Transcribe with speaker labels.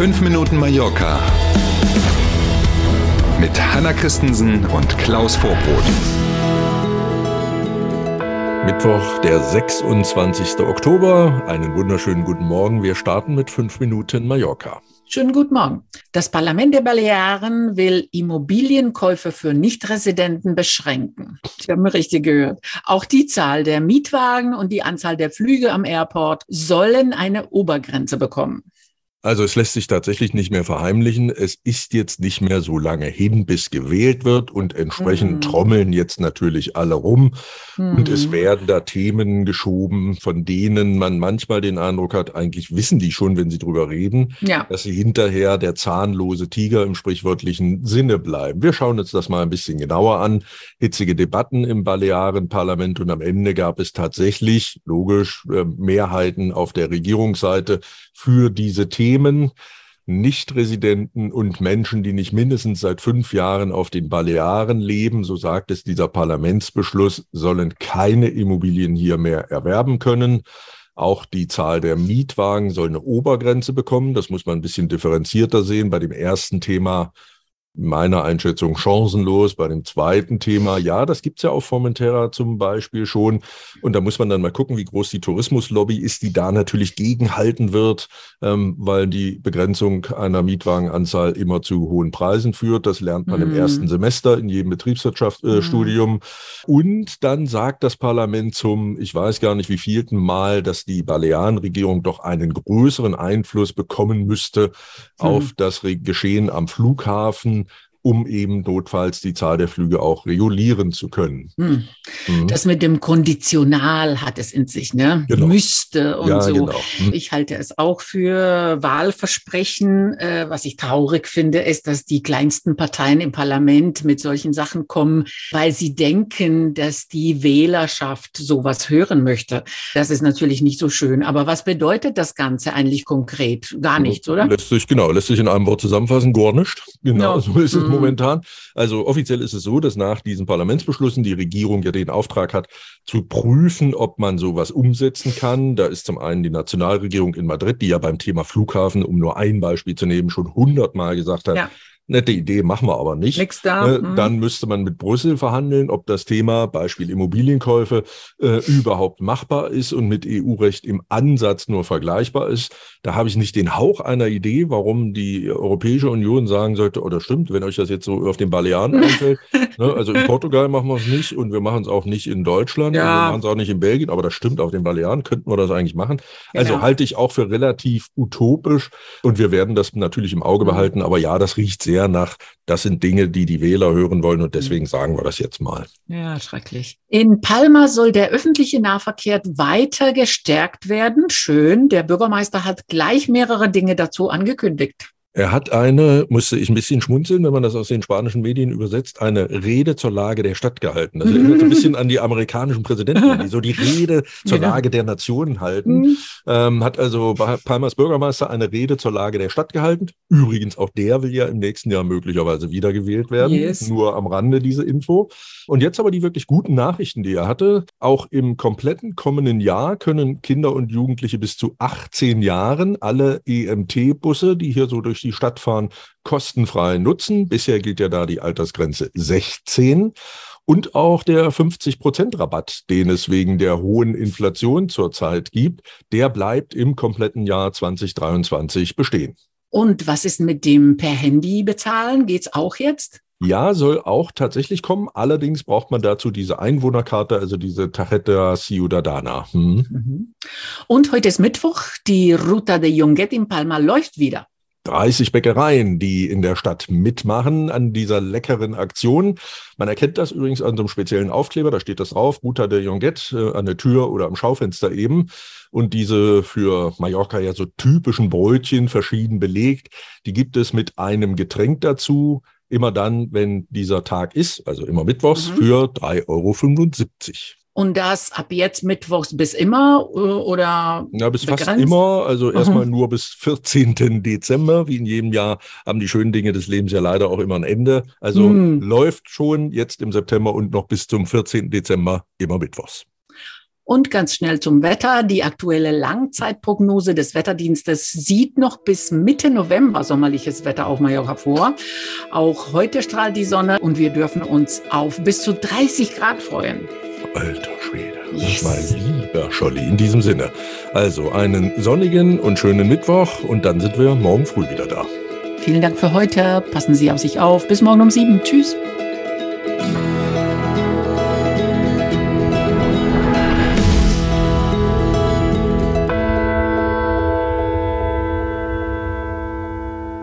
Speaker 1: 5 Minuten Mallorca mit Hanna Christensen und Klaus Vorbrot.
Speaker 2: Mittwoch, der 26. Oktober. Einen wunderschönen guten Morgen. Wir starten mit 5 Minuten Mallorca.
Speaker 3: Schönen guten Morgen. Das Parlament der Balearen will Immobilienkäufe für Nichtresidenten beschränken. Sie haben richtig gehört. Auch die Zahl der Mietwagen und die Anzahl der Flüge am Airport sollen eine Obergrenze bekommen.
Speaker 2: Also es lässt sich tatsächlich nicht mehr verheimlichen. Es ist jetzt nicht mehr so lange hin, bis gewählt wird und entsprechend mhm. trommeln jetzt natürlich alle rum. Mhm. Und es mhm. werden da Themen geschoben, von denen man manchmal den Eindruck hat, eigentlich wissen die schon, wenn sie drüber reden, ja. dass sie hinterher der zahnlose Tiger im sprichwörtlichen Sinne bleiben. Wir schauen uns das mal ein bisschen genauer an. Hitzige Debatten im Balearenparlament und am Ende gab es tatsächlich, logisch, äh, Mehrheiten auf der Regierungsseite für diese Themen. Unternehmen, Nichtresidenten und Menschen, die nicht mindestens seit fünf Jahren auf den Balearen leben, so sagt es dieser Parlamentsbeschluss, sollen keine Immobilien hier mehr erwerben können. Auch die Zahl der Mietwagen soll eine Obergrenze bekommen. Das muss man ein bisschen differenzierter sehen. Bei dem ersten Thema meiner Einschätzung chancenlos. Bei dem zweiten Thema, ja, das gibt's ja auf Formentera zum Beispiel schon. Und da muss man dann mal gucken, wie groß die Tourismuslobby ist, die da natürlich gegenhalten wird, ähm, weil die Begrenzung einer Mietwagenanzahl immer zu hohen Preisen führt. Das lernt man mhm. im ersten Semester in jedem Betriebswirtschaftsstudium. Äh, mhm. Und dann sagt das Parlament zum, ich weiß gar nicht wie vielten Mal, dass die Balearenregierung doch einen größeren Einfluss bekommen müsste mhm. auf das Geschehen am Flughafen um eben notfalls die Zahl der Flüge auch regulieren zu können. Hm.
Speaker 3: Mhm. Das mit dem Konditional hat es in sich, ne? Genau. Müsste und ja, so. Genau. Mhm. Ich halte es auch für Wahlversprechen. Äh, was ich traurig finde, ist, dass die kleinsten Parteien im Parlament mit solchen Sachen kommen, weil sie denken, dass die Wählerschaft sowas hören möchte. Das ist natürlich nicht so schön. Aber was bedeutet das Ganze eigentlich konkret? Gar nichts, oder?
Speaker 2: Lässt sich, genau, lässt sich in einem Wort zusammenfassen. Gar nicht. Genau, ja. so ist es Mhm. Momentan. Also offiziell ist es so, dass nach diesen Parlamentsbeschlüssen die Regierung ja den Auftrag hat, zu prüfen, ob man sowas umsetzen kann. Da ist zum einen die Nationalregierung in Madrid, die ja beim Thema Flughafen, um nur ein Beispiel zu nehmen, schon hundertmal gesagt hat, ja nette Idee, machen wir aber nicht. Nix da. Äh. Dann müsste man mit Brüssel verhandeln, ob das Thema, Beispiel Immobilienkäufe, äh, überhaupt machbar ist und mit EU-Recht im Ansatz nur vergleichbar ist. Da habe ich nicht den Hauch einer Idee, warum die Europäische Union sagen sollte, oder oh, stimmt, wenn euch das jetzt so auf den Balearen einfällt. ne, also in Portugal machen wir es nicht und wir machen es auch nicht in Deutschland ja. und wir machen es auch nicht in Belgien, aber das stimmt, auf den Balearen könnten wir das eigentlich machen. Also genau. halte ich auch für relativ utopisch und wir werden das natürlich im Auge mhm. behalten, aber ja, das riecht sehr sehr nach, das sind Dinge, die die Wähler hören wollen und deswegen mhm. sagen wir das jetzt mal.
Speaker 3: Ja, schrecklich. In Palma soll der öffentliche Nahverkehr weiter gestärkt werden. Schön. Der Bürgermeister hat gleich mehrere Dinge dazu angekündigt.
Speaker 2: Er hat eine, musste ich ein bisschen schmunzeln, wenn man das aus den spanischen Medien übersetzt, eine Rede zur Lage der Stadt gehalten. Das erinnert ein bisschen an die amerikanischen Präsidenten, die so die Rede zur genau. Lage der Nation halten. Mhm. Ähm, hat also Palmas Bürgermeister eine Rede zur Lage der Stadt gehalten. Übrigens, auch der will ja im nächsten Jahr möglicherweise wiedergewählt werden. Yes. Nur am Rande diese Info. Und jetzt aber die wirklich guten Nachrichten, die er hatte. Auch im kompletten kommenden Jahr können Kinder und Jugendliche bis zu 18 Jahren alle EMT-Busse, die hier so durch durch die Stadt fahren, kostenfrei nutzen. Bisher gilt ja da die Altersgrenze 16 und auch der 50-Prozent-Rabatt, den es wegen der hohen Inflation zurzeit gibt, der bleibt im kompletten Jahr 2023 bestehen.
Speaker 3: Und was ist mit dem per Handy bezahlen? Geht's auch jetzt?
Speaker 2: Ja, soll auch tatsächlich kommen. Allerdings braucht man dazu diese Einwohnerkarte, also diese Tarjeta Ciudadana. Hm.
Speaker 3: Mhm. Und heute ist Mittwoch. Die Ruta de Jonguet in Palma läuft wieder.
Speaker 2: 30 Bäckereien, die in der Stadt mitmachen an dieser leckeren Aktion. Man erkennt das übrigens an so einem speziellen Aufkleber, da steht das drauf, Ruta de Jonguet, äh, an der Tür oder am Schaufenster eben. Und diese für Mallorca ja so typischen Brötchen, verschieden belegt, die gibt es mit einem Getränk dazu, immer dann, wenn dieser Tag ist, also immer mittwochs, mhm. für 3,75 Euro.
Speaker 3: Und das ab jetzt mittwochs bis immer äh, oder?
Speaker 2: Ja, bis begrenzt? fast immer. Also erstmal nur bis 14. Dezember. Wie in jedem Jahr haben die schönen Dinge des Lebens ja leider auch immer ein Ende. Also hm. läuft schon jetzt im September und noch bis zum 14. Dezember immer mittwochs.
Speaker 3: Und ganz schnell zum Wetter. Die aktuelle Langzeitprognose des Wetterdienstes sieht noch bis Mitte November sommerliches Wetter auf Mallorca vor. Auch heute strahlt die Sonne und wir dürfen uns auf bis zu 30 Grad freuen.
Speaker 2: Alter Schwede. Yes. Mal lieber Scholli, in diesem Sinne. Also einen sonnigen und schönen Mittwoch und dann sind wir morgen früh wieder da.
Speaker 3: Vielen Dank für heute. Passen Sie auf sich auf. Bis morgen um sieben. Tschüss.